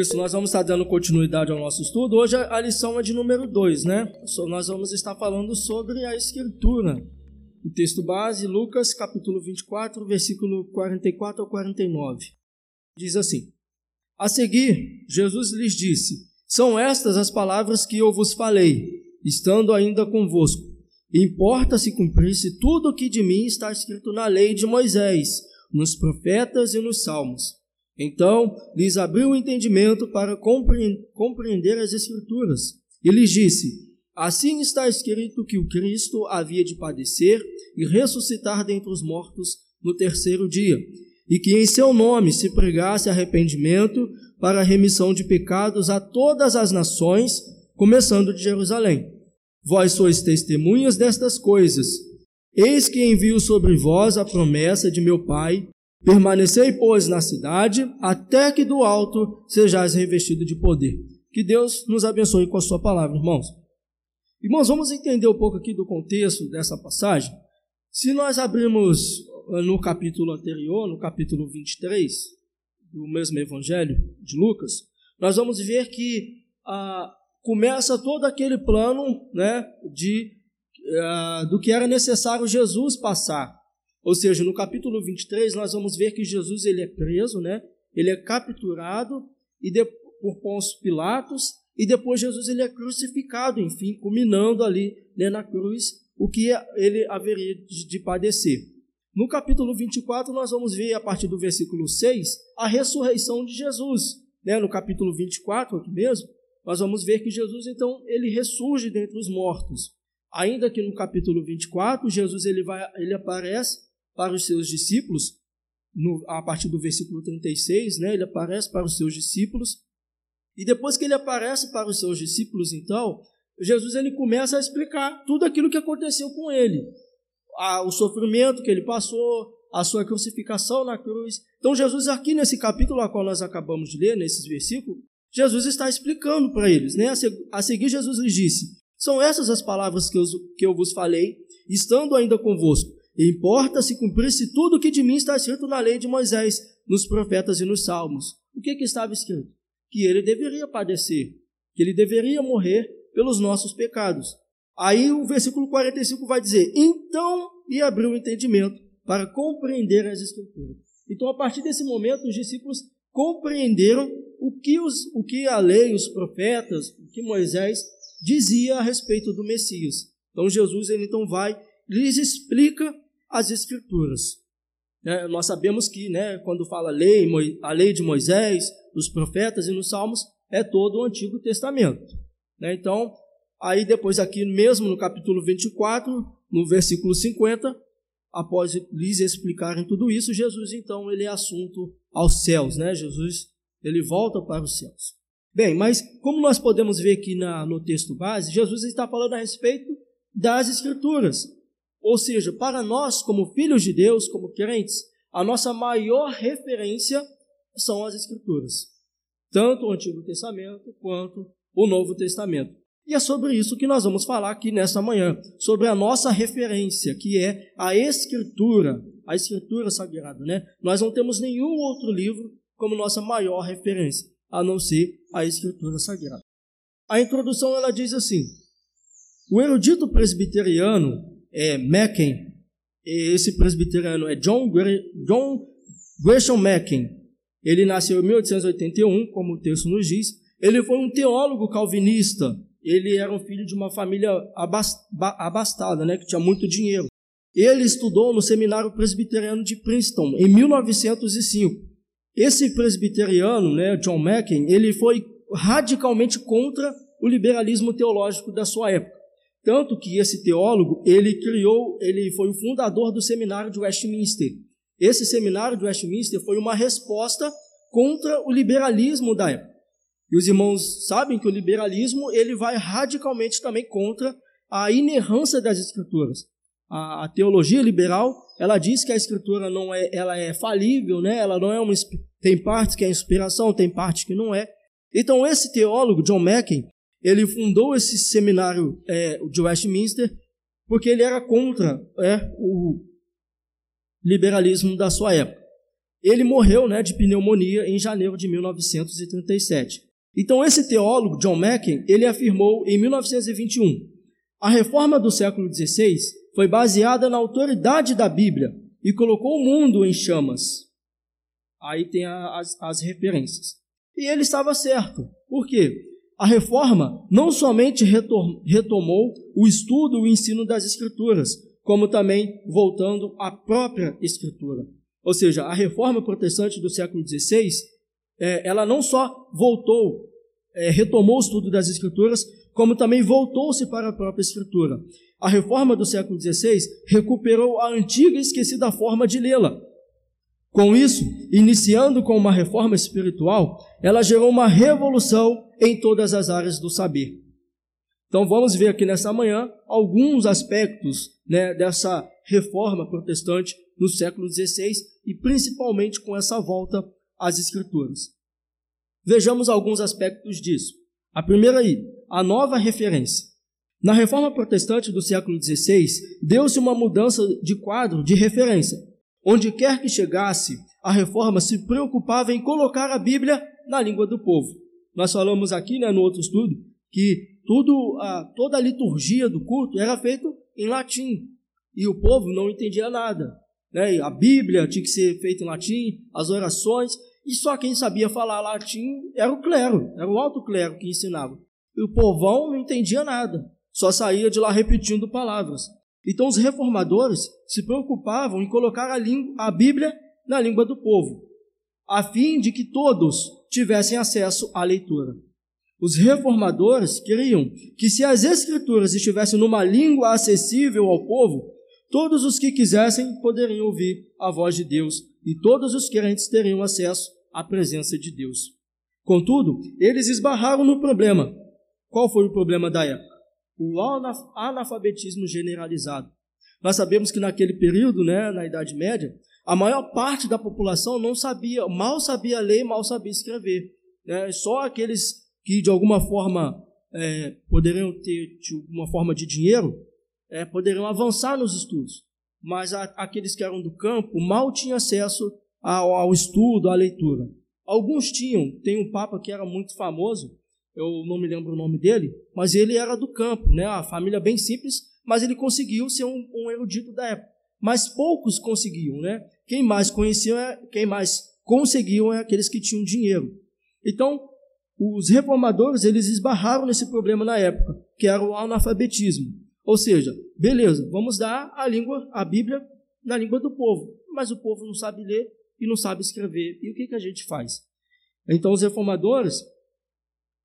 Isso, nós vamos estar dando continuidade ao nosso estudo. Hoje a lição é de número 2, né? Nós vamos estar falando sobre a Escritura. O texto base, Lucas, capítulo 24, versículo 44 ao 49. Diz assim: A seguir, Jesus lhes disse: São estas as palavras que eu vos falei, estando ainda convosco. Importa se cumprisse tudo o que de mim está escrito na lei de Moisés, nos profetas e nos salmos. Então lhes abriu o entendimento para compreender as Escrituras e lhes disse: Assim está escrito que o Cristo havia de padecer e ressuscitar dentre os mortos no terceiro dia, e que em seu nome se pregasse arrependimento para a remissão de pecados a todas as nações, começando de Jerusalém. Vós sois testemunhas destas coisas. Eis que envio sobre vós a promessa de meu Pai, Permanecei, pois, na cidade, até que do alto sejais revestido de poder. Que Deus nos abençoe com a sua palavra, irmãos. Irmãos, vamos entender um pouco aqui do contexto dessa passagem. Se nós abrirmos eh, no capítulo anterior, no capítulo 23, do mesmo evangelho de Lucas, nós vamos ver que ah, começa todo aquele plano né, de, ah, do que era necessário Jesus passar ou seja, no capítulo 23 nós vamos ver que Jesus ele é preso, né? Ele é capturado e de, por Pôncio Pilatos e depois Jesus ele é crucificado, enfim, culminando ali né, na cruz o que ele haveria de, de padecer. No capítulo 24 nós vamos ver a partir do versículo 6 a ressurreição de Jesus, né? No capítulo 24 aqui mesmo, nós vamos ver que Jesus então ele ressurge dentre os mortos. Ainda que no capítulo 24, Jesus ele vai ele aparece para os seus discípulos, no, a partir do versículo 36, né, ele aparece para os seus discípulos, e depois que ele aparece para os seus discípulos, então, Jesus ele começa a explicar tudo aquilo que aconteceu com ele, a, o sofrimento que ele passou, a sua crucificação na cruz. Então, Jesus, aqui nesse capítulo a qual nós acabamos de ler, nesses versículos, Jesus está explicando para eles. Né? A seguir, Jesus lhes disse: São essas as palavras que eu, que eu vos falei, estando ainda convosco. Importa se cumprisse tudo o que de mim está escrito na lei de Moisés, nos profetas e nos salmos. O que, que estava escrito? Que ele deveria padecer, que ele deveria morrer pelos nossos pecados. Aí o versículo 45 vai dizer: Então lhe abriu o entendimento para compreender as Escrituras. Então, a partir desse momento, os discípulos compreenderam o que, os, o que a lei, os profetas, o que Moisés dizia a respeito do Messias. Então, Jesus ele então vai lhes explica as Escrituras. É, nós sabemos que, né, quando fala lei, a lei de Moisés, os profetas e nos Salmos, é todo o Antigo Testamento. Né? Então, aí depois aqui mesmo no capítulo 24, no versículo 50, após lhes explicarem tudo isso, Jesus então ele é assunto aos céus, né? Jesus ele volta para os céus. Bem, mas como nós podemos ver aqui na, no texto base, Jesus está falando a respeito das Escrituras. Ou seja, para nós, como filhos de Deus, como crentes, a nossa maior referência são as Escrituras, tanto o Antigo Testamento quanto o Novo Testamento. E é sobre isso que nós vamos falar aqui nesta manhã, sobre a nossa referência, que é a Escritura, a Escritura Sagrada. Né? Nós não temos nenhum outro livro como nossa maior referência, a não ser a Escritura Sagrada. A introdução ela diz assim: o erudito presbiteriano é, Macken, esse presbiteriano é John, John Gresham Macken. Ele nasceu em 1881, como o texto nos diz. Ele foi um teólogo calvinista. Ele era um filho de uma família abastada, né, que tinha muito dinheiro. Ele estudou no Seminário Presbiteriano de Princeton em 1905. Esse presbiteriano, né, John Macken, ele foi radicalmente contra o liberalismo teológico da sua época. Tanto que esse teólogo, ele criou, ele foi o fundador do seminário de Westminster. Esse seminário de Westminster foi uma resposta contra o liberalismo da época. E os irmãos sabem que o liberalismo ele vai radicalmente também contra a inerrância das escrituras. A, a, teologia liberal ela diz que a escritura não é, ela é falível, né? Ela não é uma tem partes que é inspiração, tem partes que não é. Então esse teólogo John Macken ele fundou esse seminário é, de Westminster porque ele era contra é, o liberalismo da sua época. Ele morreu né, de pneumonia em janeiro de 1937. Então, esse teólogo, John Macken, ele afirmou em 1921: a reforma do século XVI foi baseada na autoridade da Bíblia e colocou o mundo em chamas. Aí tem as, as referências. E ele estava certo. Por quê? A reforma não somente retomou o estudo e o ensino das Escrituras, como também voltando à própria Escritura. Ou seja, a reforma protestante do século XVI, é, ela não só voltou, é, retomou o estudo das Escrituras, como também voltou-se para a própria Escritura. A reforma do século XVI recuperou a antiga e esquecida forma de lê-la. Com isso, iniciando com uma reforma espiritual, ela gerou uma revolução em todas as áreas do saber. Então vamos ver aqui nessa manhã alguns aspectos né, dessa reforma protestante no século XVI e principalmente com essa volta às escrituras. Vejamos alguns aspectos disso. A primeira aí, a nova referência. Na reforma protestante do século XVI, deu-se uma mudança de quadro de referência. Onde quer que chegasse, a reforma se preocupava em colocar a Bíblia na língua do povo. Nós falamos aqui né, no outro estudo que tudo, a, toda a liturgia do culto era feita em latim e o povo não entendia nada. Né? A Bíblia tinha que ser feita em latim, as orações, e só quem sabia falar latim era o clero, era o alto clero que ensinava. E o povão não entendia nada, só saía de lá repetindo palavras. Então os reformadores se preocupavam em colocar a, língua, a Bíblia na língua do povo, a fim de que todos tivessem acesso à leitura. Os reformadores queriam que, se as Escrituras estivessem numa língua acessível ao povo, todos os que quisessem poderiam ouvir a voz de Deus e todos os crentes teriam acesso à presença de Deus. Contudo, eles esbarraram no problema. Qual foi o problema da época? O analfabetismo generalizado. Nós sabemos que naquele período, né, na Idade Média, a maior parte da população não sabia, mal sabia ler, mal sabia escrever. Né? Só aqueles que de alguma forma é, poderiam ter alguma forma de dinheiro, é, poderiam avançar nos estudos. Mas a, aqueles que eram do campo mal tinham acesso ao, ao, estudo, à leitura. Alguns tinham, tem um papa que era muito famoso, eu não me lembro o nome dele, mas ele era do campo, né? a família bem simples, mas ele conseguiu ser um, um erudito da época. Mas poucos conseguiam, né? Quem mais conheciam, é, quem mais conseguiam é aqueles que tinham dinheiro. Então, os reformadores eles esbarraram nesse problema na época, que era o analfabetismo. Ou seja, beleza, vamos dar a língua, a Bíblia, na língua do povo, mas o povo não sabe ler e não sabe escrever. E o que, que a gente faz? Então, os reformadores,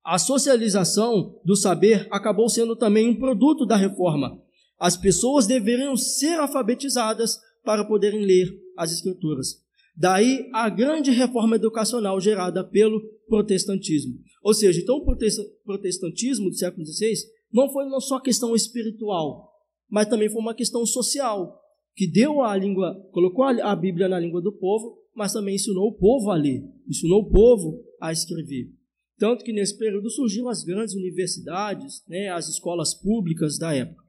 a socialização do saber acabou sendo também um produto da reforma. As pessoas deveriam ser alfabetizadas para poderem ler as Escrituras. Daí a grande reforma educacional gerada pelo protestantismo. Ou seja, então o protestantismo do século XVI não foi não só questão espiritual, mas também foi uma questão social, que deu a língua, colocou a Bíblia na língua do povo, mas também ensinou o povo a ler, ensinou o povo a escrever. Tanto que nesse período surgiram as grandes universidades, né, as escolas públicas da época.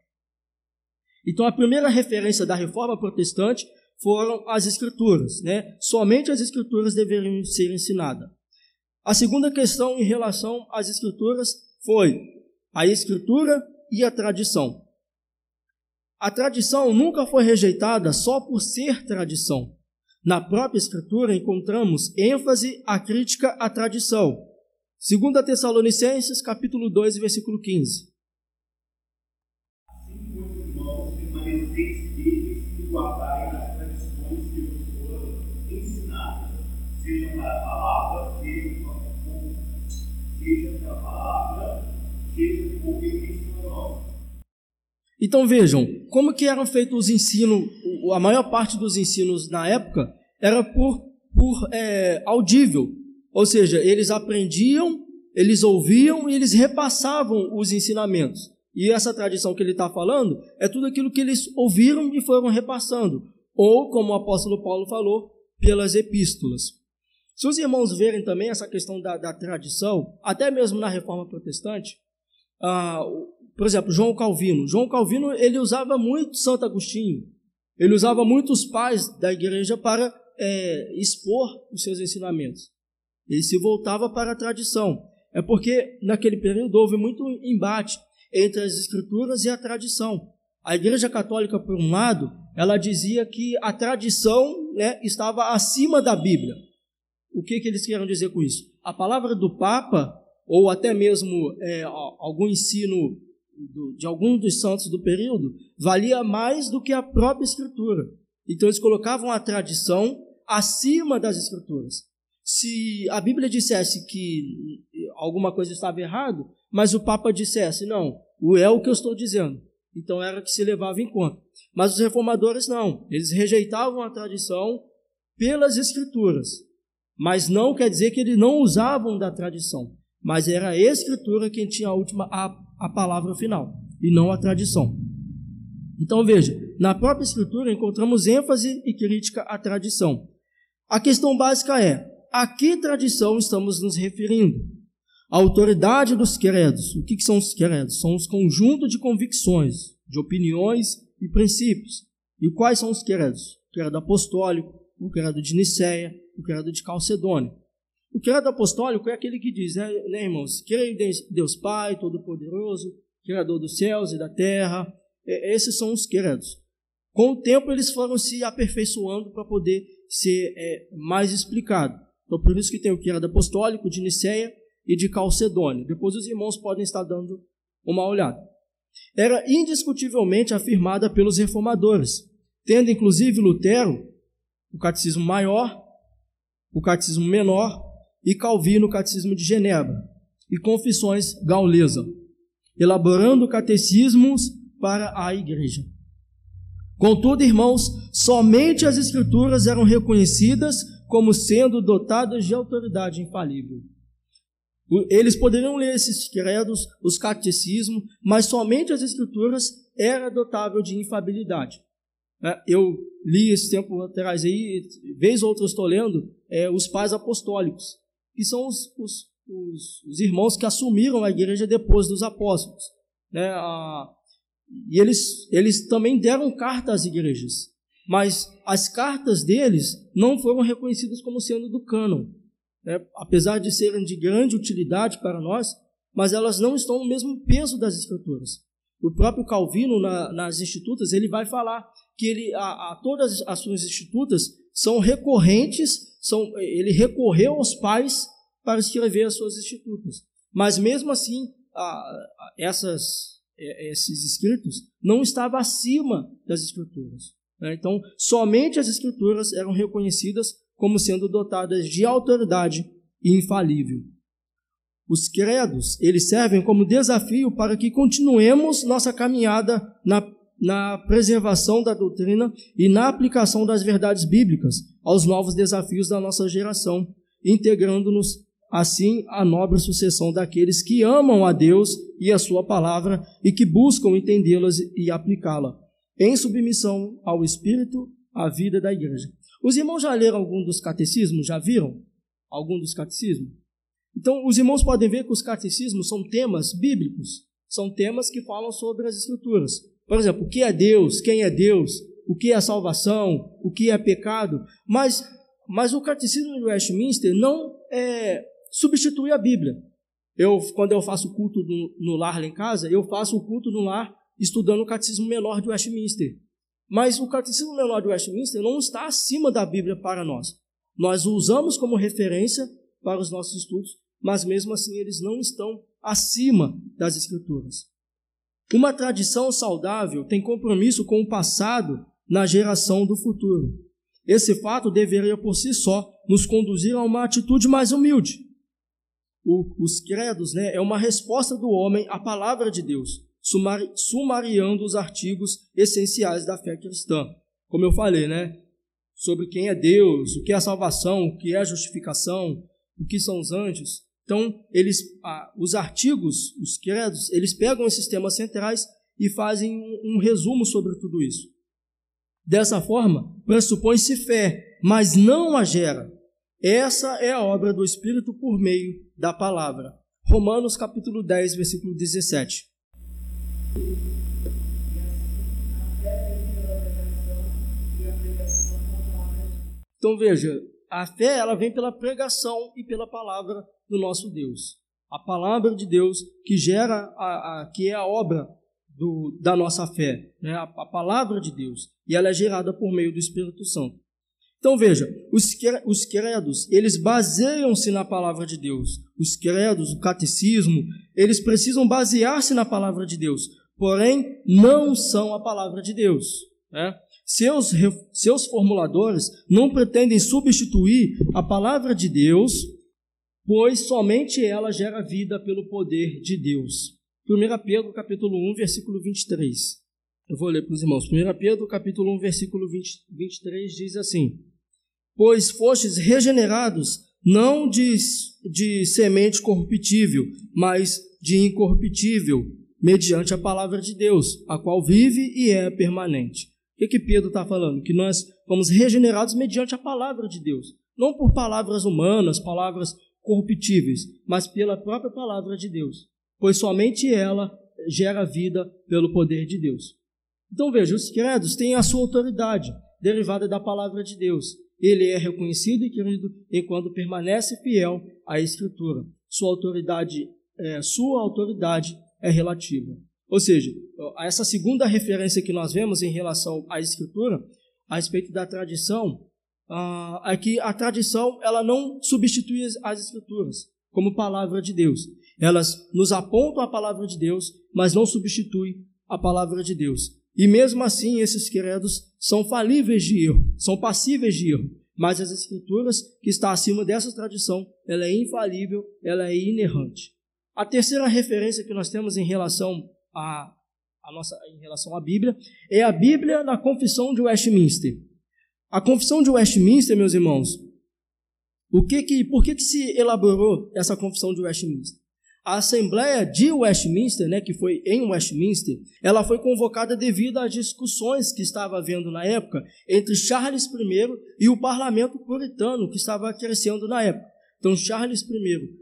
Então a primeira referência da reforma protestante foram as escrituras, né? Somente as escrituras deveriam ser ensinadas. A segunda questão em relação às escrituras foi a escritura e a tradição. A tradição nunca foi rejeitada só por ser tradição. Na própria escritura encontramos ênfase à crítica à tradição. 2 Tessalonicenses, capítulo 2, versículo 15. Assim, meus irmãos, permaneceis firmes e guardai as então vejam, como que eram feitos os ensinos, a maior parte dos ensinos na época era por, por é, audível, ou seja, eles aprendiam, eles ouviam e eles repassavam os ensinamentos. E essa tradição que ele está falando é tudo aquilo que eles ouviram e foram repassando, ou, como o apóstolo Paulo falou, pelas epístolas. Se os irmãos verem também essa questão da, da tradição, até mesmo na reforma protestante, ah, por exemplo, João Calvino. João Calvino ele usava muito Santo Agostinho. Ele usava muito os pais da igreja para é, expor os seus ensinamentos. Ele se voltava para a tradição. É porque naquele período houve muito embate entre as escrituras e a tradição. A Igreja Católica, por um lado, ela dizia que a tradição né, estava acima da Bíblia. O que, que eles queriam dizer com isso? A palavra do Papa, ou até mesmo é, algum ensino do, de algum dos santos do período, valia mais do que a própria Escritura. Então eles colocavam a tradição acima das Escrituras. Se a Bíblia dissesse que alguma coisa estava errado, mas o Papa dissesse, não, é o que eu estou dizendo. Então era que se levava em conta. Mas os reformadores não, eles rejeitavam a tradição pelas escrituras. Mas não quer dizer que eles não usavam da tradição, mas era a escritura quem tinha a última a, a palavra final e não a tradição. Então veja, na própria escritura encontramos ênfase e crítica à tradição. A questão básica é: a que tradição estamos nos referindo? A autoridade dos credos. O que, são os credos? São os conjuntos de convicções, de opiniões e princípios. E quais são os credos? O credo apostólico, o credo de Nicéia, o credo de Calcedônia. O credo apostólico é aquele que diz, né, né irmãos? Creio em Deus Pai, Todo-Poderoso, Criador dos céus e da terra. É, esses são os credos. Com o tempo, eles foram se aperfeiçoando para poder ser é, mais explicado. Então, por isso que tem o credo apostólico de Nicéia e de Calcedônia. Depois os irmãos podem estar dando uma olhada. Era indiscutivelmente afirmada pelos reformadores, tendo inclusive Lutero o catecismo maior, o catecismo menor e Calvino catecismo de Genebra e confissões gaulesa, elaborando catecismos para a igreja. Contudo, irmãos, somente as escrituras eram reconhecidas como sendo dotadas de autoridade infalível. Eles poderiam ler esses credos, os catecismos, mas somente as escrituras era dotável de infabilidade. É, eu li esse tempo atrás aí, vez ou outra estou lendo, é, os pais apostólicos, que são os, os, os, os, irmãos que assumiram a igreja depois dos apóstolos. Né? E eles, eles também deram carta às igrejas, mas as cartas deles não foram reconhecidas como sendo do cânon né, apesar de serem de grande utilidade para nós, mas elas não estão no mesmo peso das escrituras. O próprio Calvino, na, nas institutas, ele vai falar que ele, a, a, todas as suas institutas são recorrentes, são, ele recorreu aos pais para escrever as suas institutas. Mas mesmo assim, a, essas, esses escritos não estavam acima das escrituras. Né? Então, somente as escrituras eram reconhecidas como sendo dotadas de autoridade infalível. Os credos, eles servem como desafio para que continuemos nossa caminhada na, na preservação da doutrina e na aplicação das verdades bíblicas aos novos desafios da nossa geração, integrando-nos assim à nobre sucessão daqueles que amam a Deus e a sua palavra e que buscam entendê-las e aplicá-la, em submissão ao Espírito, à vida da igreja. Os irmãos já leram algum dos catecismos? Já viram algum dos catecismos? Então, os irmãos podem ver que os catecismos são temas bíblicos, são temas que falam sobre as Escrituras. Por exemplo, o que é Deus, quem é Deus, o que é salvação, o que é pecado. Mas, mas o catecismo de Westminster não é, substitui a Bíblia. Eu, quando eu faço culto no, no lar lá em casa, eu faço o culto no lar estudando o catecismo menor de Westminster. Mas o Catecismo Menor de Westminster não está acima da Bíblia para nós. Nós o usamos como referência para os nossos estudos, mas mesmo assim eles não estão acima das Escrituras. Uma tradição saudável tem compromisso com o passado na geração do futuro. Esse fato deveria por si só nos conduzir a uma atitude mais humilde. O, os credos né, é uma resposta do homem à palavra de Deus sumariando os artigos essenciais da fé cristã. Como eu falei, né? Sobre quem é Deus, o que é a salvação, o que é a justificação, o que são os anjos. Então, eles, ah, os artigos, os credos, eles pegam esses temas centrais e fazem um, um resumo sobre tudo isso. Dessa forma, pressupõe-se fé, mas não a gera. Essa é a obra do Espírito por meio da palavra. Romanos capítulo 10, versículo 17. Então veja, a fé ela vem pela pregação e pela palavra do nosso Deus. A palavra de Deus que gera a, a que é a obra do, da nossa fé, né? a, a palavra de Deus, e ela é gerada por meio do Espírito Santo. Então veja, os, os credos, eles baseiam-se na palavra de Deus. Os credos, o catecismo, eles precisam basear-se na palavra de Deus, porém não são a palavra de Deus. Né? Seus, seus formuladores não pretendem substituir a palavra de Deus, pois somente ela gera vida pelo poder de Deus. 1 Pedro capítulo 1, versículo 23. Eu vou ler para os irmãos. 1 Pedro capítulo 1, versículo 20, 23 diz assim: Pois fostes regenerados não de, de semente corruptível, mas de incorruptível, mediante a palavra de Deus, a qual vive e é permanente. O que, que Pedro está falando? Que nós fomos regenerados mediante a palavra de Deus. Não por palavras humanas, palavras corruptíveis, mas pela própria palavra de Deus pois somente ela gera vida pelo poder de Deus. Então veja, os credos têm a sua autoridade, derivada da palavra de Deus. Ele é reconhecido e querido enquanto permanece fiel à Escritura. Sua autoridade, é, sua autoridade é relativa. Ou seja, essa segunda referência que nós vemos em relação à Escritura, a respeito da tradição, ah, é que a tradição ela não substitui as Escrituras como palavra de Deus. Elas nos apontam a palavra de Deus, mas não substituem a palavra de Deus. E mesmo assim, esses credos são falíveis de erro, são passíveis de erro. Mas as escrituras, que está acima dessa tradição, ela é infalível, ela é inerrante. A terceira referência que nós temos em relação a, a nossa, em relação à Bíblia é a Bíblia na Confissão de Westminster. A Confissão de Westminster, meus irmãos, o que que, por que, que se elaborou essa Confissão de Westminster? A Assembleia de Westminster, né, que foi em Westminster, ela foi convocada devido às discussões que estava havendo na época entre Charles I e o parlamento puritano que estava crescendo na época. Então, Charles I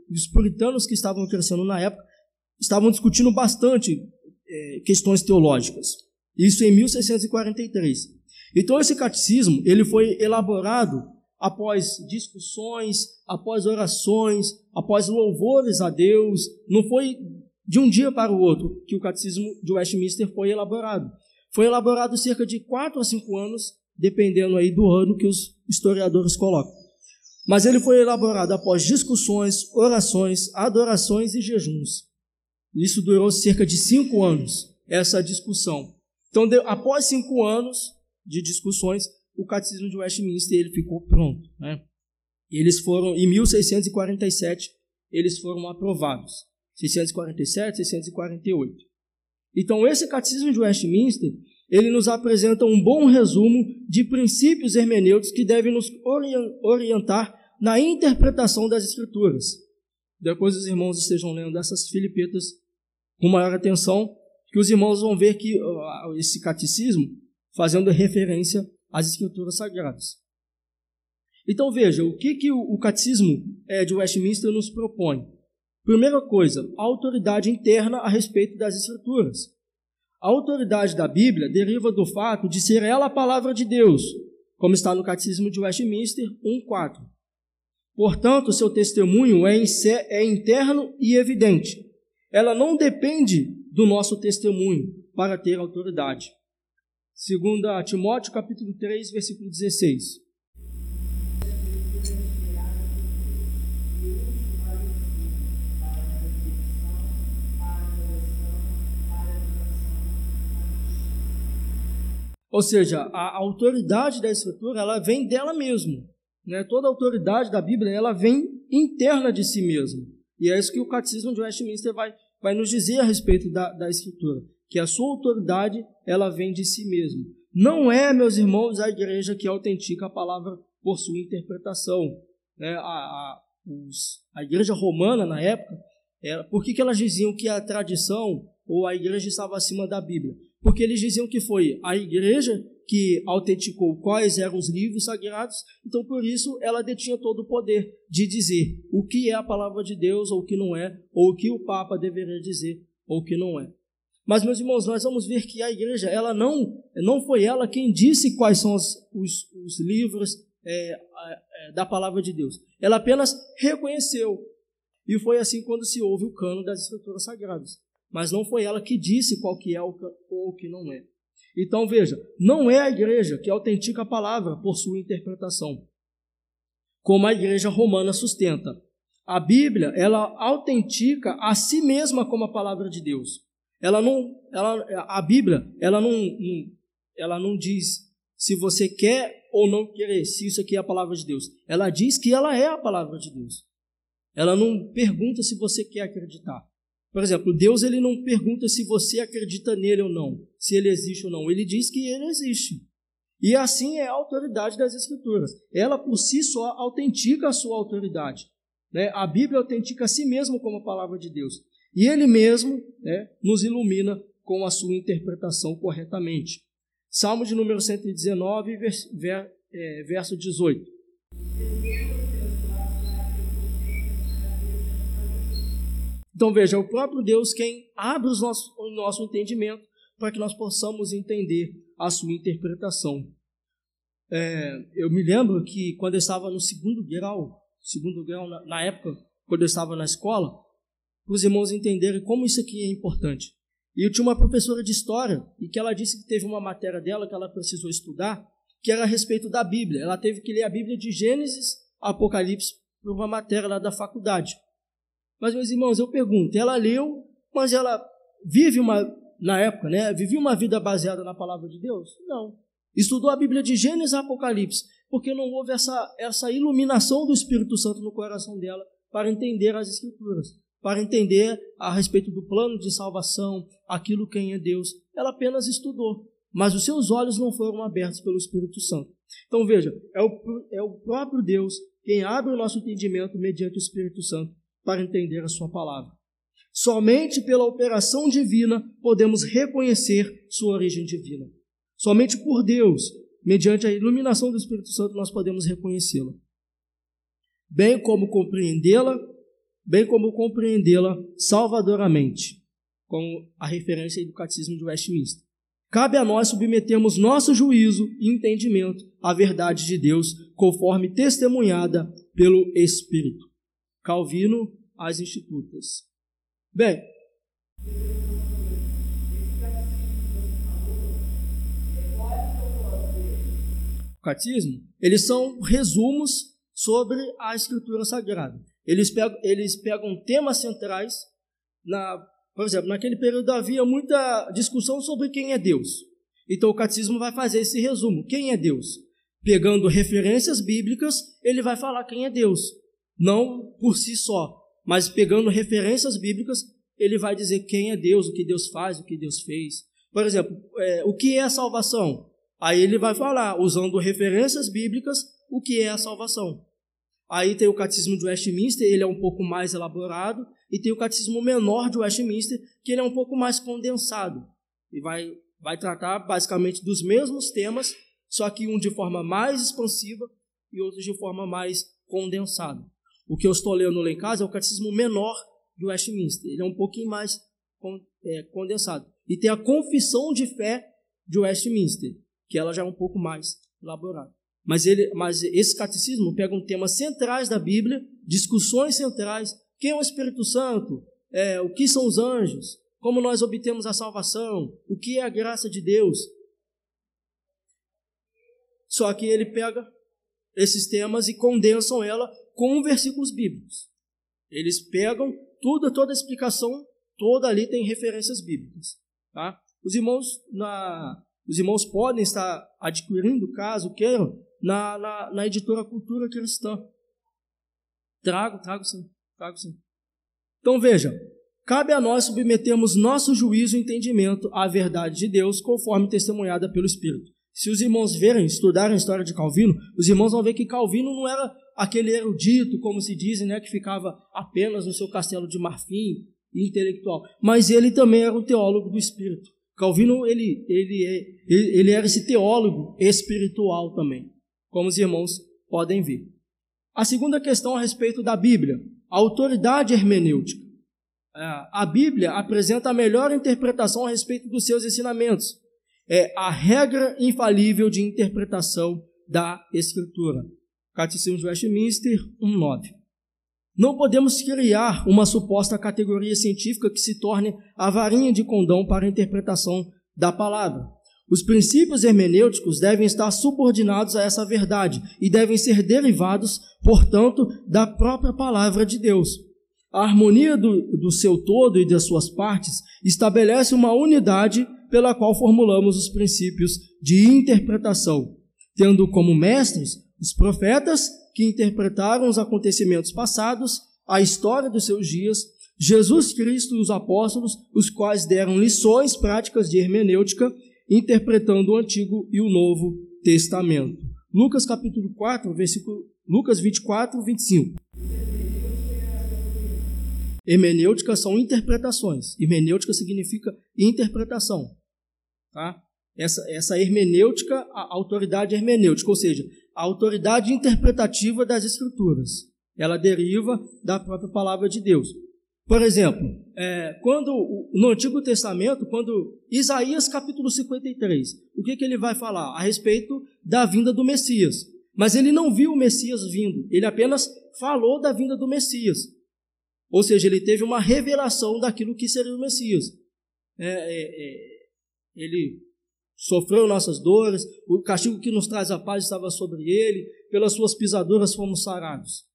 e os puritanos que estavam crescendo na época estavam discutindo bastante é, questões teológicas. Isso em 1643. Então, esse catecismo ele foi elaborado após discussões, após orações, após louvores a Deus. Não foi de um dia para o outro que o catecismo de Westminster foi elaborado. Foi elaborado cerca de quatro a cinco anos, dependendo aí do ano que os historiadores colocam. Mas ele foi elaborado após discussões, orações, adorações e jejuns. Isso durou cerca de cinco anos, essa discussão. Então, após cinco anos de discussões, o catecismo de Westminster ele ficou pronto. Né? Eles foram, em 1647, eles foram aprovados. 647, 648. Então, esse catecismo de Westminster, ele nos apresenta um bom resumo de princípios hermenêuticos que devem nos orientar na interpretação das Escrituras. Depois os irmãos estejam lendo essas filipetas com maior atenção, que os irmãos vão ver que esse catecismo, fazendo referência as escrituras sagradas. Então veja, o que, que o, catecismo é, de Westminster nos propõe? Primeira coisa, a autoridade interna a respeito das escrituras. A autoridade da Bíblia deriva do fato de ser ela a palavra de Deus, como está no Catecismo de Westminster 1.4. Portanto, seu testemunho é, é interno e evidente. Ela não depende do nosso testemunho para ter autoridade. Segunda Timóteo capítulo 3, versículo 16. Ou seja, a autoridade da Escritura ela vem dela mesma. Né? Toda a autoridade da Bíblia ela vem interna de si mesma. E é isso que o Catecismo de Westminster vai, vai nos dizer a respeito da, da Escritura que a sua autoridade ela vem de si mesmo. Não é, meus irmãos, a igreja que autentica a palavra por sua interpretação. Né? A, a, os, a igreja romana, na época, era, por que, que elas diziam que a tradição ou a igreja estava acima da Bíblia? Porque eles diziam que foi a igreja que autenticou quais eram os livros sagrados, então por isso ela detinha todo o poder de dizer o que é a palavra de Deus ou o que não é, ou o que o Papa deveria dizer ou o que não é. Mas, meus irmãos, nós vamos ver que a igreja, ela não, não foi ela quem disse quais são os, os, os livros é, é, da palavra de Deus. Ela apenas reconheceu. E foi assim quando se ouve o cano das escrituras sagradas. Mas não foi ela que disse qual que é ou o que não é. Então veja, não é a igreja que autentica a palavra por sua interpretação, como a igreja romana sustenta. A Bíblia, ela autentica a si mesma como a palavra de Deus. Ela não, ela, a Bíblia, ela não, não, ela não diz se você quer ou não querer, se isso aqui é a palavra de Deus. Ela diz que ela é a palavra de Deus. Ela não pergunta se você quer acreditar. Por exemplo, Deus ele não pergunta se você acredita nele ou não, se ele existe ou não. Ele diz que ele existe. E assim é a autoridade das Escrituras. Ela por si só autentica a sua autoridade. Né? A Bíblia autentica a si mesmo como a palavra de Deus. E ele mesmo né, nos ilumina com a sua interpretação corretamente. Salmo de número 119, é, verso 18. Então veja, é o próprio Deus quem abre os nossos, o nosso entendimento para que nós possamos entender a sua interpretação. É, eu me lembro que quando eu estava no segundo grau, segundo grau na, na época, quando eu estava na escola, para os irmãos entenderem como isso aqui é importante. E eu tinha uma professora de história e que ela disse que teve uma matéria dela que ela precisou estudar, que era a respeito da Bíblia. Ela teve que ler a Bíblia de Gênesis a Apocalipse por uma matéria lá da faculdade. Mas, meus irmãos, eu pergunto, ela leu, mas ela vive uma, na época, né, vivia uma vida baseada na palavra de Deus? Não. Estudou a Bíblia de Gênesis a Apocalipse, porque não houve essa, essa iluminação do Espírito Santo no coração dela para entender as Escrituras, para entender a respeito do plano de salvação, aquilo quem é Deus. Ela apenas estudou, mas os seus olhos não foram abertos pelo Espírito Santo. Então veja, é o, é o próprio Deus quem abre o nosso entendimento mediante o Espírito Santo para entender a Sua palavra. Somente pela operação divina podemos reconhecer sua origem divina. Somente por Deus, mediante a iluminação do Espírito Santo, nós podemos reconhecê-la. Bem como compreendê-la, bem como compreendê-la salvadoramente, com a referência do Catecismo de Westminster. Cabe a nós submetermos nosso juízo e entendimento à verdade de Deus, conforme testemunhada pelo Espírito. Calvino às Institutas. Bem, o catecismo, eles são resumos sobre a escritura sagrada. Eles pegam, eles pegam temas centrais, na, por exemplo, naquele período havia muita discussão sobre quem é Deus. Então o catecismo vai fazer esse resumo. Quem é Deus? Pegando referências bíblicas, ele vai falar quem é Deus não por si só, mas pegando referências bíblicas, ele vai dizer quem é Deus, o que Deus faz, o que Deus fez. Por exemplo, é, o que é a salvação? Aí ele vai falar, usando referências bíblicas, o que é a salvação. Aí tem o catecismo de Westminster, ele é um pouco mais elaborado, e tem o catecismo menor de Westminster, que ele é um pouco mais condensado. E vai, vai tratar basicamente dos mesmos temas, só que um de forma mais expansiva e outro de forma mais condensada. O que eu estou lendo lá em casa é o catecismo menor de Westminster. Ele é um pouquinho mais é, condensado. E tem a confissão de fé de Westminster, que ela já é um pouco mais elaborada. Mas, ele, mas esse catecismo pega um temas centrais da Bíblia, discussões centrais. Quem é o Espírito Santo? É, o que são os anjos? Como nós obtemos a salvação? O que é a graça de Deus? Só que ele pega esses temas e condensam ela com versículos bíblicos. Eles pegam tudo, toda a explicação, toda ali tem referências bíblicas. Tá? Os irmãos na, os irmãos podem estar adquirindo, caso queiram, na, na, na editora Cultura Cristã. Trago, trago sim, trago sim. Então veja, cabe a nós submetermos nosso juízo e entendimento à verdade de Deus, conforme testemunhada pelo Espírito. Se os irmãos verem, estudarem a história de Calvino, os irmãos vão ver que Calvino não era aquele erudito, como se dizem, né, que ficava apenas no seu castelo de marfim intelectual, mas ele também era um teólogo do espírito. Calvino ele ele ele, ele era esse teólogo espiritual também, como os irmãos podem ver. A segunda questão a respeito da Bíblia, a autoridade hermenêutica. a Bíblia apresenta a melhor interpretação a respeito dos seus ensinamentos. É a regra infalível de interpretação da Escritura. Catecismo de Westminster 1.9. Não podemos criar uma suposta categoria científica que se torne a varinha de condão para a interpretação da palavra. Os princípios hermenêuticos devem estar subordinados a essa verdade e devem ser derivados, portanto, da própria palavra de Deus. A harmonia do, do seu todo e das suas partes estabelece uma unidade pela qual formulamos os princípios de interpretação, tendo como mestres os profetas que interpretaram os acontecimentos passados, a história dos seus dias, Jesus Cristo e os apóstolos, os quais deram lições práticas de hermenêutica, interpretando o Antigo e o Novo Testamento. Lucas capítulo 4, versículo Lucas 24, 25. Hermenêutica são interpretações. Hermenêutica significa interpretação. Tá? Essa, essa hermenêutica, a autoridade hermenêutica, ou seja, a autoridade interpretativa das Escrituras. Ela deriva da própria palavra de Deus. Por exemplo, é, quando no Antigo Testamento, quando Isaías capítulo 53, o que, que ele vai falar? A respeito da vinda do Messias. Mas ele não viu o Messias vindo, ele apenas falou da vinda do Messias. Ou seja, ele teve uma revelação daquilo que seria o Messias. É, é, é, ele sofreu nossas dores, o castigo que nos traz a paz estava sobre ele, pelas suas pisaduras fomos sarados.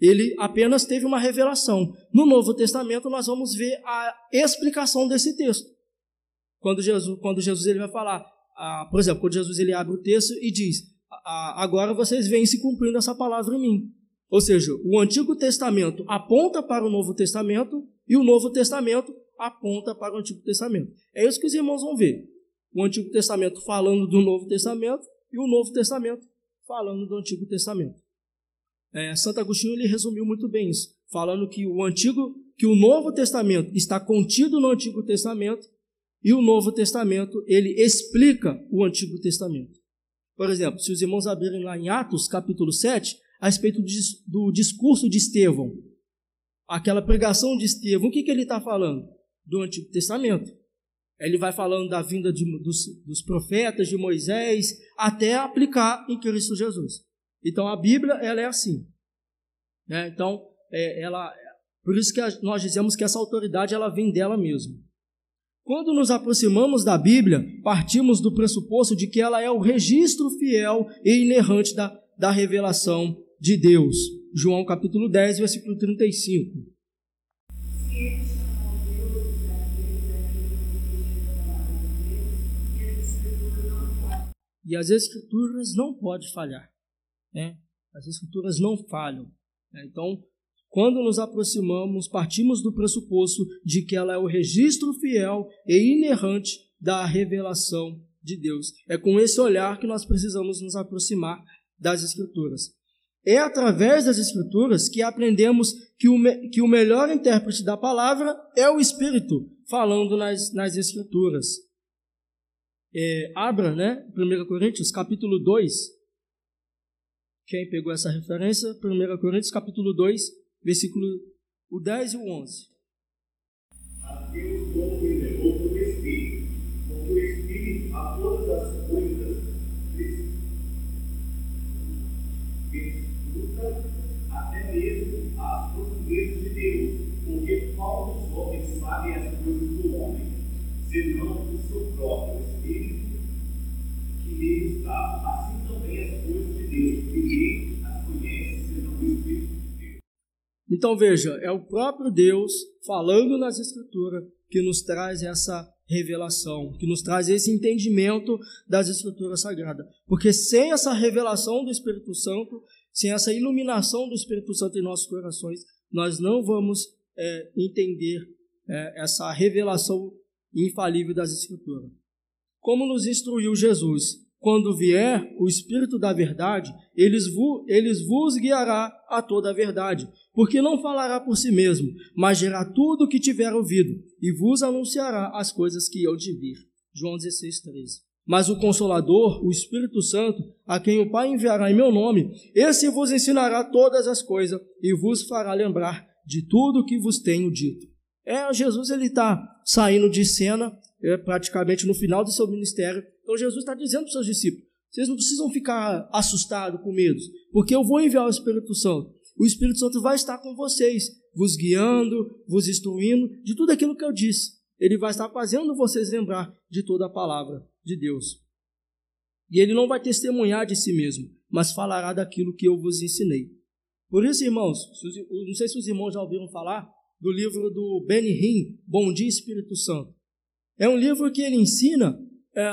Ele apenas teve uma revelação. No Novo Testamento nós vamos ver a explicação desse texto. Quando Jesus, quando Jesus ele vai falar, ah, por exemplo, quando Jesus ele abre o texto e diz: ah, agora vocês vêm se cumprindo essa palavra em mim. Ou seja, o Antigo Testamento aponta para o Novo Testamento e o Novo Testamento aponta para o Antigo Testamento. É isso que os irmãos vão ver. O Antigo Testamento falando do Novo Testamento e o Novo Testamento falando do Antigo Testamento. É, Santo Agostinho ele resumiu muito bem isso, falando que o Antigo, que o Novo Testamento está contido no Antigo Testamento e o Novo Testamento ele explica o Antigo Testamento. Por exemplo, se os irmãos abrirem lá em Atos capítulo 7, a respeito do discurso de Estevão. Aquela pregação de Estevão, o que, que ele está falando? Do Antigo Testamento. Ele vai falando da vinda de, dos, dos profetas, de Moisés, até aplicar em Cristo Jesus. Então a Bíblia ela é assim. Né? Então, é, ela, por isso que nós dizemos que essa autoridade ela vem dela mesma. Quando nos aproximamos da Bíblia, partimos do pressuposto de que ela é o registro fiel e inerrante da, da revelação de Deus. João capítulo 10, versículo 35. E as escrituras não podem falhar. Né? As escrituras não falham. Né? Então, quando nos aproximamos, partimos do pressuposto de que ela é o registro fiel e inerrante da revelação de Deus. É com esse olhar que nós precisamos nos aproximar das Escrituras. É através das Escrituras que aprendemos que o, que o melhor intérprete da palavra é o Espírito, falando nas, nas Escrituras. É, abra, né? 1 Coríntios, capítulo 2. Quem pegou essa referência? 1 Coríntios, capítulo 2, versículo o 10 e o 11. Então veja, é o próprio Deus falando nas Escrituras que nos traz essa revelação, que nos traz esse entendimento das Escrituras Sagradas. Porque sem essa revelação do Espírito Santo, sem essa iluminação do Espírito Santo em nossos corações, nós não vamos é, entender é, essa revelação infalível das Escrituras. Como nos instruiu Jesus, quando vier o Espírito da verdade, eles, vo, eles vos guiará a toda a verdade, porque não falará por si mesmo, mas dirá tudo o que tiver ouvido, e vos anunciará as coisas que hão de vir. João 16, 13. Mas o Consolador, o Espírito Santo, a quem o Pai enviará em meu nome, esse vos ensinará todas as coisas e vos fará lembrar de tudo o que vos tenho dito. É, Jesus ele está saindo de cena, é, praticamente no final do seu ministério. Então Jesus está dizendo para os seus discípulos: vocês não precisam ficar assustados, com medo, porque eu vou enviar o Espírito Santo. O Espírito Santo vai estar com vocês, vos guiando, vos instruindo de tudo aquilo que eu disse. Ele vai estar fazendo vocês lembrar de toda a palavra de Deus. E ele não vai testemunhar de si mesmo, mas falará daquilo que eu vos ensinei. Por isso, irmãos, não sei se os irmãos já ouviram falar do livro do Benny Hinn, Bom Dia Espírito Santo. É um livro que ele ensina é,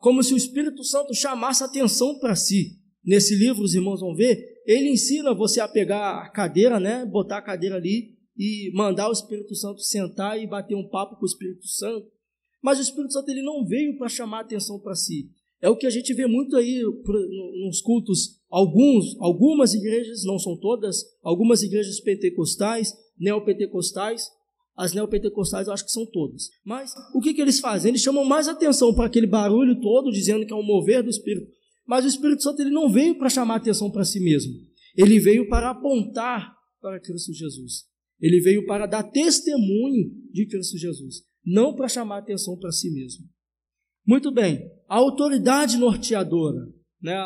como se o Espírito Santo chamasse atenção para si. Nesse livro, os irmãos vão ver, ele ensina você a pegar a cadeira, né, botar a cadeira ali e mandar o Espírito Santo sentar e bater um papo com o Espírito Santo. Mas o Espírito Santo ele não veio para chamar atenção para si. É o que a gente vê muito aí nos cultos. Alguns, algumas igrejas, não são todas, algumas igrejas pentecostais, neopentecostais, as neopentecostais eu acho que são todas. Mas o que, que eles fazem? Eles chamam mais atenção para aquele barulho todo, dizendo que é um mover do Espírito. Mas o Espírito Santo ele não veio para chamar atenção para si mesmo. Ele veio para apontar para Cristo Jesus. Ele veio para dar testemunho de Cristo Jesus, não para chamar atenção para si mesmo. Muito bem, a autoridade norteadora, né,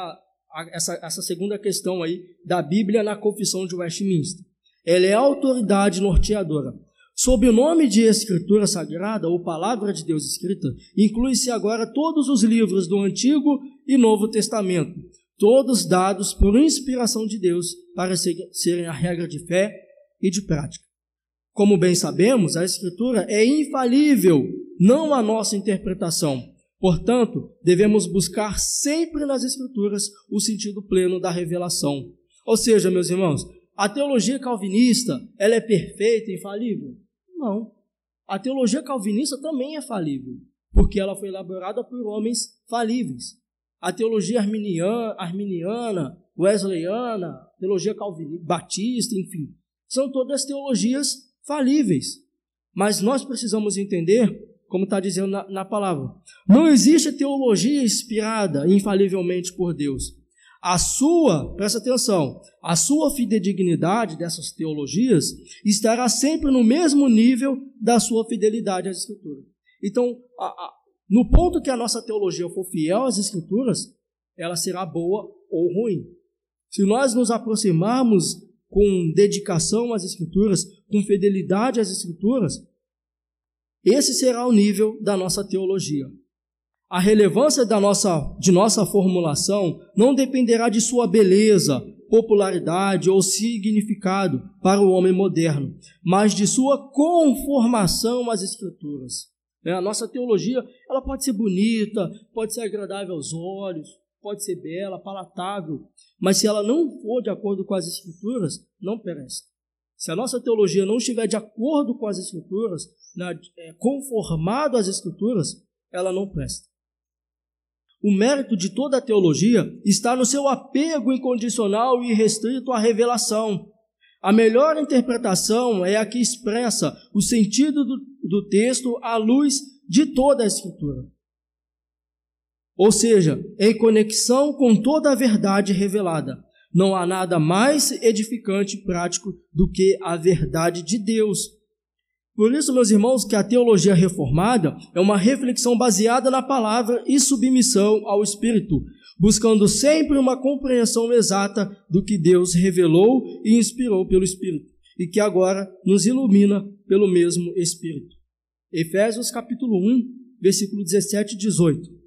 essa, essa segunda questão aí da Bíblia na confissão de Westminster. Ela é a autoridade norteadora. Sob o nome de Escritura Sagrada, ou Palavra de Deus Escrita, inclui-se agora todos os livros do Antigo e Novo Testamento, todos dados por inspiração de Deus para serem a regra de fé e de prática. Como bem sabemos, a Escritura é infalível, não a nossa interpretação. Portanto, devemos buscar sempre nas Escrituras o sentido pleno da revelação. Ou seja, meus irmãos, a teologia calvinista ela é perfeita e infalível? Não. A teologia calvinista também é falível, porque ela foi elaborada por homens falíveis. A teologia arminiana, arminiana wesleyana, teologia calvinista, batista, enfim, são todas teologias falíveis. Mas nós precisamos entender, como está dizendo na, na palavra, não existe teologia inspirada infalivelmente por Deus. A sua, presta atenção, a sua fidedignidade dessas teologias estará sempre no mesmo nível da sua fidelidade às Escrituras. Então, a, a, no ponto que a nossa teologia for fiel às Escrituras, ela será boa ou ruim. Se nós nos aproximarmos com dedicação às Escrituras, com fidelidade às Escrituras, esse será o nível da nossa teologia. A relevância da nossa, de nossa formulação não dependerá de sua beleza, popularidade ou significado para o homem moderno, mas de sua conformação às Escrituras. É, a nossa teologia ela pode ser bonita, pode ser agradável aos olhos, pode ser bela, palatável, mas se ela não for de acordo com as Escrituras, não presta. Se a nossa teologia não estiver de acordo com as Escrituras, é, conformado às Escrituras, ela não presta. O mérito de toda a teologia está no seu apego incondicional e restrito à revelação. A melhor interpretação é a que expressa o sentido do, do texto à luz de toda a Escritura. Ou seja, em conexão com toda a verdade revelada. Não há nada mais edificante e prático do que a verdade de Deus, por isso, meus irmãos, que a teologia reformada é uma reflexão baseada na palavra e submissão ao Espírito, buscando sempre uma compreensão exata do que Deus revelou e inspirou pelo Espírito, e que agora nos ilumina pelo mesmo Espírito. Efésios capítulo 1, versículo 17 e 18.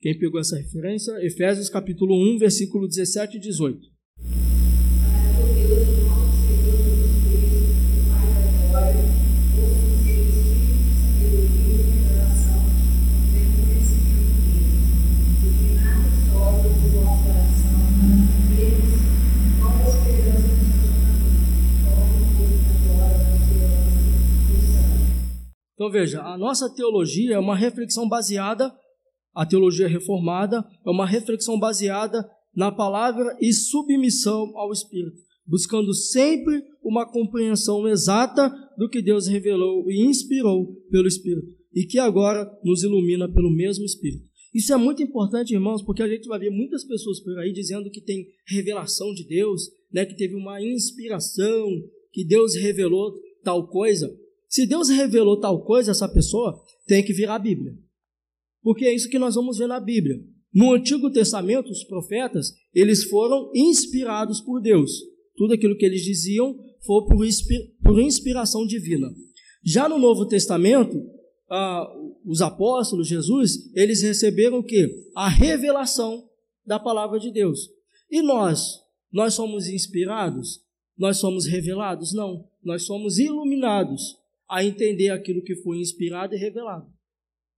Quem pegou essa referência? Efésios capítulo 1, versículo 17 e 18. Então veja, a nossa teologia é uma reflexão baseada, a teologia reformada é uma reflexão baseada na palavra e submissão ao Espírito, buscando sempre uma compreensão exata do que Deus revelou e inspirou pelo Espírito, e que agora nos ilumina pelo mesmo Espírito. Isso é muito importante, irmãos, porque a gente vai ver muitas pessoas por aí dizendo que tem revelação de Deus, né, que teve uma inspiração, que Deus revelou tal coisa, se Deus revelou tal coisa a essa pessoa, tem que virar a Bíblia. Porque é isso que nós vamos ver na Bíblia. No Antigo Testamento, os profetas, eles foram inspirados por Deus. Tudo aquilo que eles diziam foi por inspiração divina. Já no Novo Testamento, ah, os apóstolos, Jesus, eles receberam o que? A revelação da palavra de Deus. E nós? Nós somos inspirados? Nós somos revelados? Não. Nós somos iluminados a entender aquilo que foi inspirado e revelado.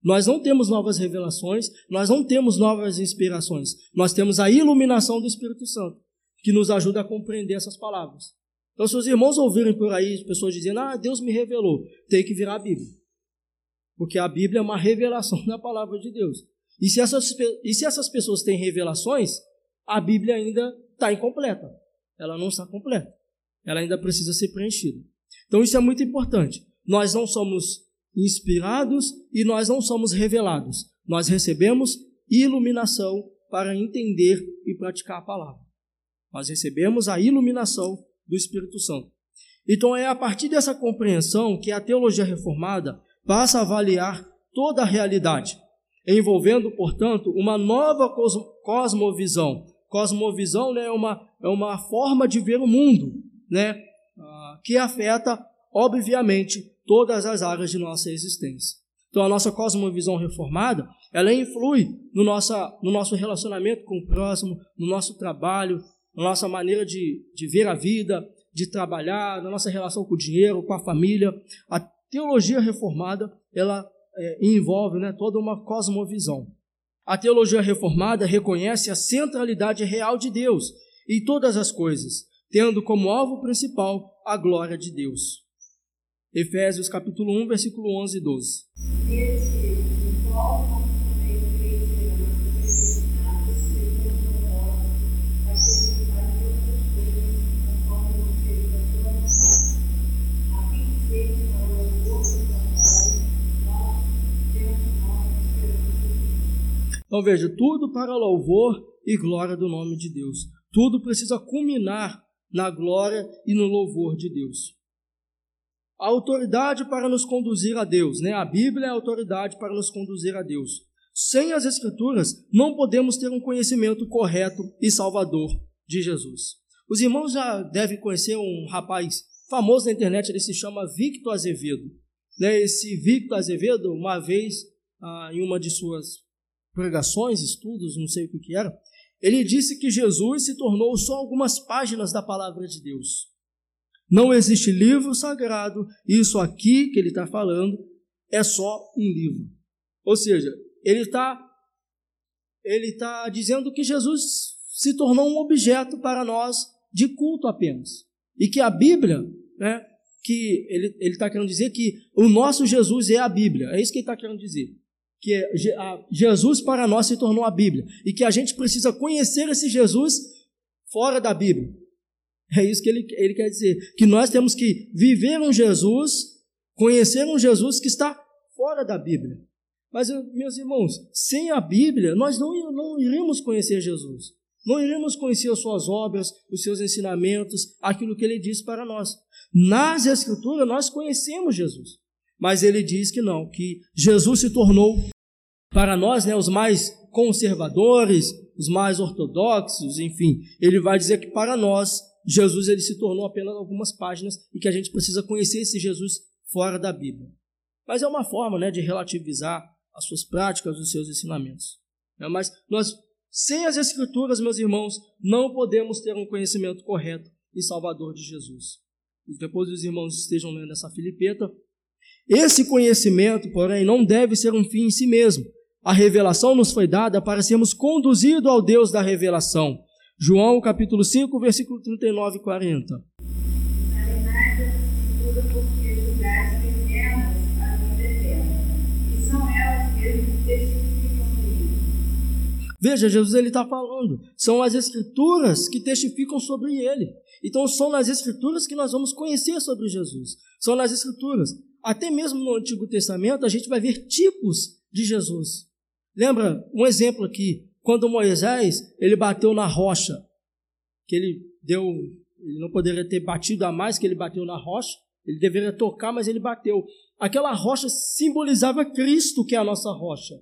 Nós não temos novas revelações, nós não temos novas inspirações. Nós temos a iluminação do Espírito Santo, que nos ajuda a compreender essas palavras. Então, se os irmãos ouvirem por aí pessoas dizendo, ah, Deus me revelou, tem que virar a Bíblia. Porque a Bíblia é uma revelação da palavra de Deus. E se essas, e se essas pessoas têm revelações, a Bíblia ainda está incompleta. Ela não está completa. Ela ainda precisa ser preenchida. Então isso é muito importante. Nós não somos inspirados e nós não somos revelados. Nós recebemos iluminação para entender e praticar a palavra. Nós recebemos a iluminação do Espírito Santo. Então é a partir dessa compreensão que a teologia reformada passa a avaliar toda a realidade, envolvendo, portanto, uma nova cosmovisão. Cosmovisão né, é, uma, é uma forma de ver o mundo, né, ah, que afeta, obviamente, todas as áreas de nossa existência. Então, a nossa cosmovisão reformada, ela influi no, nossa, no nosso relacionamento com o próximo, no nosso trabalho, na nossa maneira de, de ver a vida, de trabalhar, na nossa relação com o dinheiro, com a família. A teologia reformada ela é, envolve né, toda uma cosmovisão. A teologia reformada reconhece a centralidade real de Deus em todas as coisas, tendo como alvo principal a glória de Deus. Efésios capítulo 1, versículo 11 e 12. Então veja, tudo para louvor e glória do nome de Deus. Tudo precisa culminar na glória e no louvor de Deus. A autoridade para nos conduzir a Deus, né? A Bíblia é a autoridade para nos conduzir a Deus. Sem as Escrituras, não podemos ter um conhecimento correto e salvador de Jesus. Os irmãos já devem conhecer um rapaz famoso na internet, ele se chama Victor Azevedo. Né? Esse Victor Azevedo, uma vez, ah, em uma de suas pregações, estudos, não sei o que, que era, ele disse que Jesus se tornou só algumas páginas da palavra de Deus. Não existe livro sagrado, isso aqui que ele está falando é só um livro. Ou seja, ele está ele tá dizendo que Jesus se tornou um objeto para nós de culto apenas. E que a Bíblia, né, que ele está querendo dizer que o nosso Jesus é a Bíblia. É isso que ele está querendo dizer que Jesus para nós se tornou a Bíblia e que a gente precisa conhecer esse Jesus fora da Bíblia. É isso que ele, ele quer dizer, que nós temos que viver um Jesus, conhecer um Jesus que está fora da Bíblia. Mas, meus irmãos, sem a Bíblia, nós não, não iríamos conhecer Jesus. Não iremos conhecer as suas obras, os seus ensinamentos, aquilo que ele disse para nós. Nas Escrituras, nós conhecemos Jesus. Mas ele diz que não, que Jesus se tornou para nós, né, os mais conservadores, os mais ortodoxos, enfim, ele vai dizer que para nós Jesus ele se tornou apenas algumas páginas e que a gente precisa conhecer esse Jesus fora da Bíblia. Mas é uma forma, né, de relativizar as suas práticas, os seus ensinamentos. É, mas nós, sem as Escrituras, meus irmãos, não podemos ter um conhecimento correto e salvador de Jesus. Depois os irmãos estejam lendo essa filipeta, esse conhecimento, porém, não deve ser um fim em si mesmo. A revelação nos foi dada para sermos conduzidos ao Deus da revelação. João capítulo 5, versículo 39 e 40. Veja, Jesus ele está falando, são as escrituras que testificam sobre ele. Então são nas escrituras que nós vamos conhecer sobre Jesus. São nas escrituras. Até mesmo no Antigo Testamento, a gente vai ver tipos de Jesus. Lembra um exemplo aqui, quando Moisés ele bateu na rocha, que ele deu, ele não poderia ter batido a mais que ele bateu na rocha, Ele deveria tocar, mas ele bateu. Aquela rocha simbolizava Cristo, que é a nossa rocha.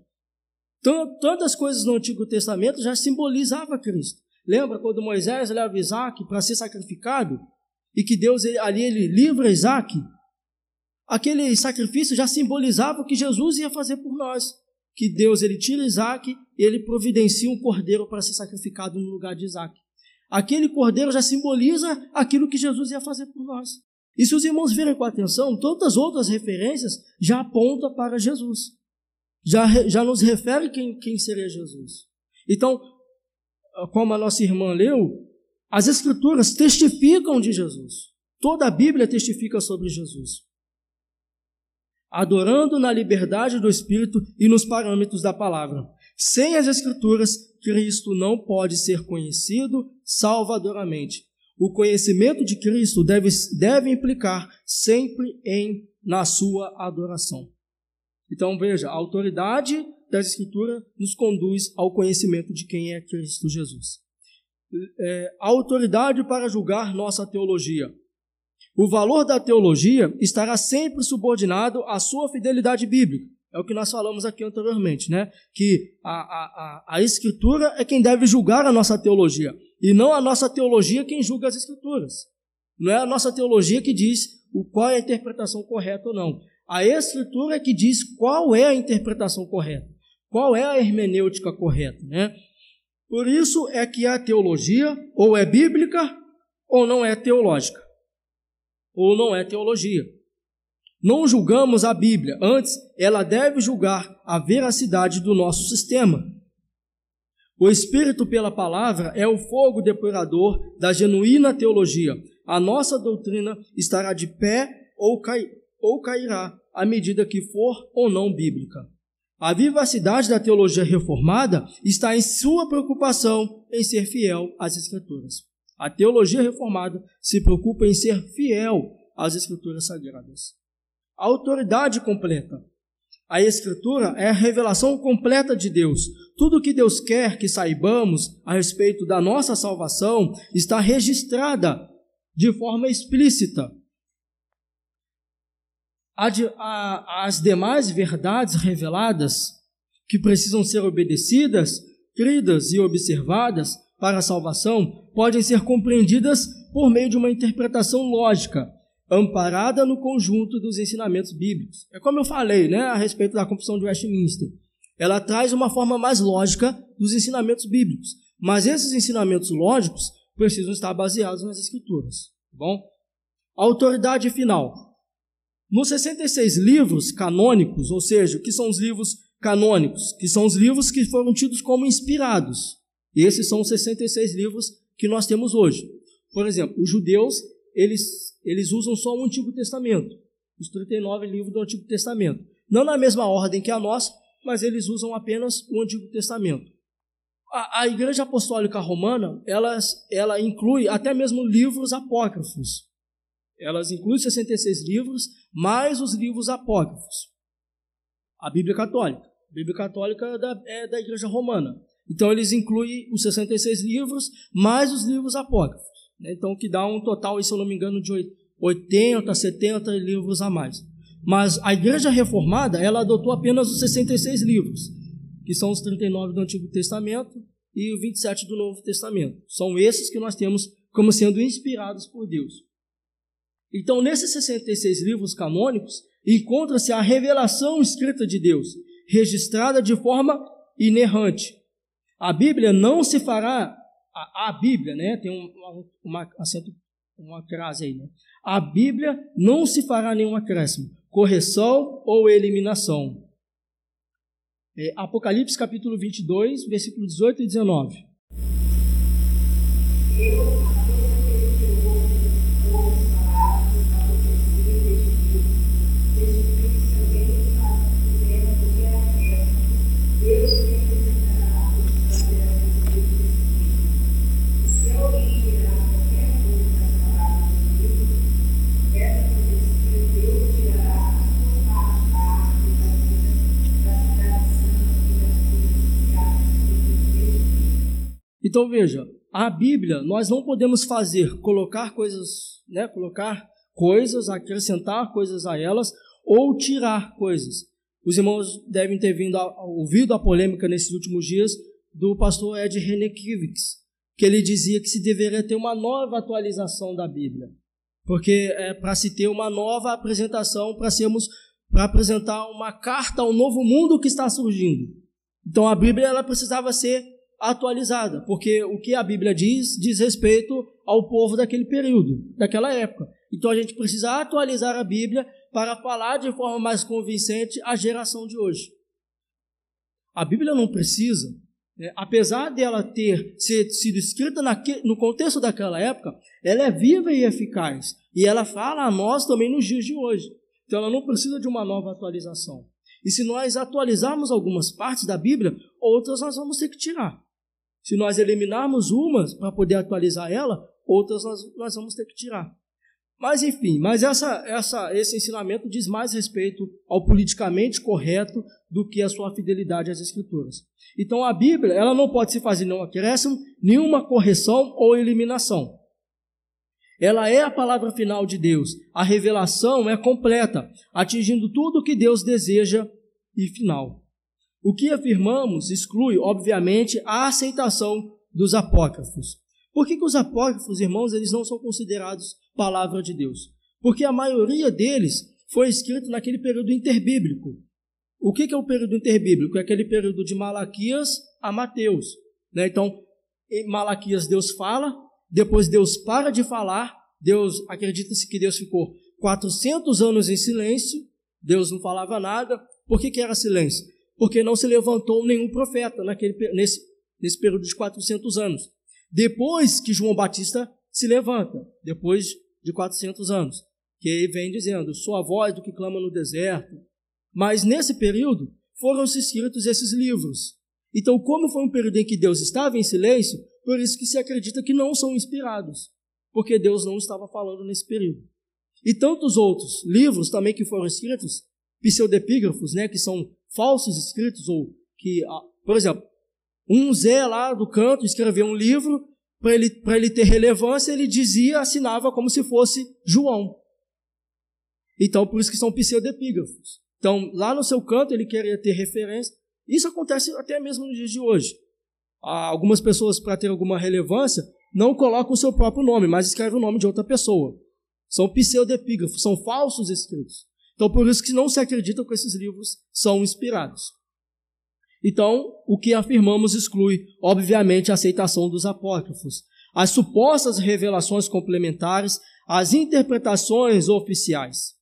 Tantas coisas no Antigo Testamento já simbolizava Cristo. Lembra quando Moisés leva Isaac para ser sacrificado? E que Deus ali ele livra Isaac? Aquele sacrifício já simbolizava o que Jesus ia fazer por nós. Que Deus ele tira Isaac e ele providencia um cordeiro para ser sacrificado no lugar de Isaac. Aquele cordeiro já simboliza aquilo que Jesus ia fazer por nós. E se os irmãos verem com atenção, tantas outras referências já apontam para Jesus. Já, já nos refere quem, quem seria Jesus. Então, como a nossa irmã leu, as Escrituras testificam de Jesus. Toda a Bíblia testifica sobre Jesus. Adorando na liberdade do Espírito e nos parâmetros da palavra. Sem as Escrituras, Cristo não pode ser conhecido salvadoramente. O conhecimento de Cristo deve, deve implicar sempre em na sua adoração. Então veja, a autoridade da Escritura nos conduz ao conhecimento de quem é Cristo Jesus. É, a autoridade para julgar nossa teologia. O valor da teologia estará sempre subordinado à sua fidelidade bíblica. É o que nós falamos aqui anteriormente, né? Que a, a, a, Escritura é quem deve julgar a nossa teologia, e não a nossa teologia quem julga as Escrituras. Não é a nossa teologia que diz o qual é a interpretação correta ou não. A Escritura é que diz qual é a interpretação correta, qual é a hermenêutica correta, né? Por isso é que a teologia ou é bíblica ou não é teológica, ou não é teologia. Não julgamos a Bíblia, antes ela deve julgar a veracidade do nosso sistema. O Espírito, pela palavra, é o fogo depurador da genuína teologia. A nossa doutrina estará de pé ou, cai, ou cairá à medida que for ou não bíblica. A vivacidade da teologia reformada está em sua preocupação em ser fiel às Escrituras. A teologia reformada se preocupa em ser fiel às Escrituras sagradas a autoridade completa. A Escritura é a revelação completa de Deus. Tudo o que Deus quer que saibamos a respeito da nossa salvação está registrada de forma explícita. As demais verdades reveladas, que precisam ser obedecidas, cridas e observadas para a salvação, podem ser compreendidas por meio de uma interpretação lógica amparada no conjunto dos ensinamentos bíblicos. É como eu falei, né, a respeito da Confissão de Westminster. Ela traz uma forma mais lógica dos ensinamentos bíblicos, mas esses ensinamentos lógicos precisam estar baseados nas escrituras, tá bom? Autoridade final. Nos 66 livros canônicos, ou seja, o que são os livros canônicos, que são os livros que foram tidos como inspirados. Esses são os 66 livros que nós temos hoje. Por exemplo, os judeus eles, eles usam só o Antigo Testamento, os 39 livros do Antigo Testamento. Não na mesma ordem que a nossa, mas eles usam apenas o Antigo Testamento. A, a Igreja Apostólica Romana, ela, ela inclui até mesmo livros apócrifos. Elas incluem 66 livros, mais os livros apócrifos. A Bíblia Católica. A Bíblia Católica é da, é da Igreja Romana. Então, eles incluem os 66 livros, mais os livros apócrifos. Né? Então, que dá um total, se eu não me engano, de 80, 70 livros a mais. Mas a Igreja Reformada, ela adotou apenas os 66 livros, que são os 39 do Antigo Testamento e os 27 do Novo Testamento. São esses que nós temos como sendo inspirados por Deus. Então, nesses 66 livros canônicos, encontra-se a revelação escrita de Deus, registrada de forma inerrante. A Bíblia não se fará a, a Bíblia, né? Tem um, uma, acento, uma crase aí, né? A Bíblia não se fará nenhum acréscimo, correção ou eliminação. É, Apocalipse capítulo 22, versículo 18 e 19. Então veja, a Bíblia nós não podemos fazer, colocar coisas, né, colocar coisas, acrescentar coisas a elas ou tirar coisas. Os irmãos devem ter vindo a, ouvido a polêmica nesses últimos dias do pastor Ed Renekiewicz, que ele dizia que se deveria ter uma nova atualização da Bíblia, porque é para se ter uma nova apresentação, para sermos para apresentar uma carta ao novo mundo que está surgindo. Então a Bíblia ela precisava ser atualizada, porque o que a Bíblia diz diz respeito ao povo daquele período, daquela época. Então a gente precisa atualizar a Bíblia para falar de forma mais convincente à geração de hoje. A Bíblia não precisa, né, apesar dela ter sido escrita no contexto daquela época, ela é viva e eficaz. E ela fala a nós também nos dias de hoje. Então ela não precisa de uma nova atualização. E se nós atualizarmos algumas partes da Bíblia, outras nós vamos ter que tirar. Se nós eliminarmos umas para poder atualizar ela, outras nós, nós vamos ter que tirar. Mas enfim, mas essa, essa, esse ensinamento diz mais respeito ao politicamente correto do que a sua fidelidade às escrituras. Então a Bíblia ela não pode se fazer nenhum acréscimo, nenhuma correção ou eliminação. Ela é a palavra final de Deus. A revelação é completa, atingindo tudo o que Deus deseja e final. O que afirmamos exclui, obviamente, a aceitação dos apócrifos. Por que, que os apócrifos, irmãos, eles não são considerados palavra de Deus? Porque a maioria deles foi escrito naquele período interbíblico. O que, que é o período interbíblico? É aquele período de Malaquias a Mateus. Né? Então, em Malaquias Deus fala, depois Deus para de falar, Deus acredita-se que Deus ficou 400 anos em silêncio, Deus não falava nada. Por que, que era silêncio? Porque não se levantou nenhum profeta naquele, nesse, nesse período de 400 anos. Depois que João Batista se levanta, depois de 400 anos, que ele vem dizendo: Sou a voz do que clama no deserto. Mas nesse período foram-se escritos esses livros. Então, como foi um período em que Deus estava em silêncio, por isso que se acredita que não são inspirados, porque Deus não estava falando nesse período. E tantos outros livros também que foram escritos, pseudepígrafos, né, que são falsos escritos, ou que, ah, por exemplo, um Zé lá do canto escreveu um livro, para ele, ele ter relevância, ele dizia, assinava como se fosse João. Então, por isso que são pseudepígrafos. Então, lá no seu canto, ele queria ter referência. Isso acontece até mesmo nos dias de hoje. Algumas pessoas, para ter alguma relevância, não colocam o seu próprio nome, mas escrevem o nome de outra pessoa. São pseudepígrafos, são falsos escritos. Então, por isso que não se acredita que esses livros são inspirados. Então, o que afirmamos exclui, obviamente, a aceitação dos apócrifos, as supostas revelações complementares, as interpretações oficiais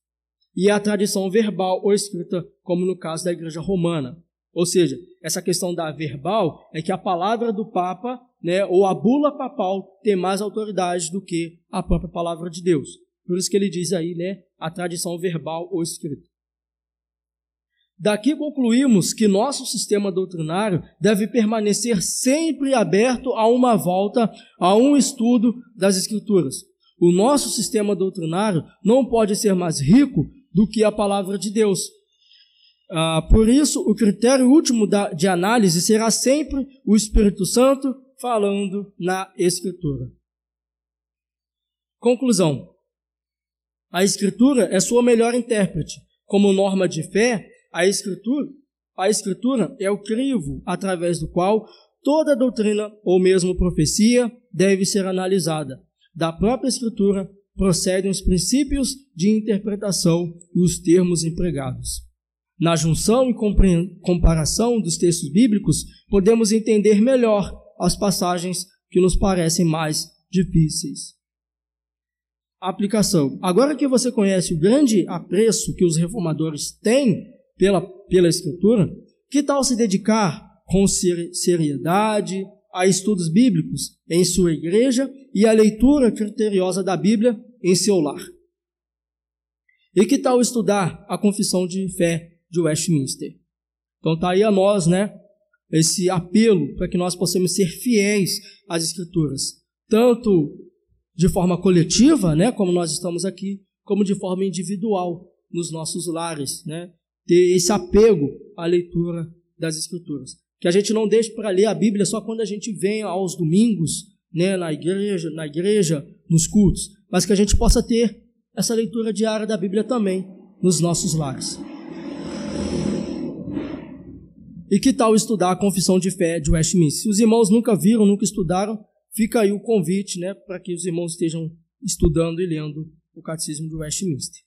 e a tradição verbal ou escrita, como no caso da Igreja Romana. Ou seja, essa questão da verbal é que a palavra do Papa, né, ou a bula papal, tem mais autoridade do que a própria palavra de Deus. Por isso que ele diz aí, né, a tradição verbal ou escrita. Daqui concluímos que nosso sistema doutrinário deve permanecer sempre aberto a uma volta, a um estudo das Escrituras. O nosso sistema doutrinário não pode ser mais rico do que a palavra de Deus. Ah, por isso, o critério último da, de análise será sempre o Espírito Santo falando na Escritura. Conclusão. A Escritura é sua melhor intérprete. Como norma de fé, a Escritura, a Escritura é o crivo através do qual toda doutrina ou mesmo profecia deve ser analisada. Da própria Escritura procedem os princípios de interpretação e os termos empregados. Na junção e comparação dos textos bíblicos, podemos entender melhor as passagens que nos parecem mais difíceis aplicação. Agora que você conhece o grande apreço que os reformadores têm pela, pela Escritura, que tal se dedicar com seriedade a estudos bíblicos em sua igreja e a leitura criteriosa da Bíblia em seu lar? E que tal estudar a confissão de fé de Westminster? Então está aí a nós, né? Esse apelo para que nós possamos ser fiéis às Escrituras, tanto de forma coletiva, né, como nós estamos aqui, como de forma individual nos nossos lares, né? Ter esse apego à leitura das escrituras. Que a gente não deixe para ler a Bíblia só quando a gente vem aos domingos, né, na igreja, na igreja, nos cultos, mas que a gente possa ter essa leitura diária da Bíblia também nos nossos lares. E que tal estudar a Confissão de Fé de Westminster? Se os irmãos nunca viram, nunca estudaram, fica aí o convite né, para que os irmãos estejam estudando e lendo o Catecismo de Westminster.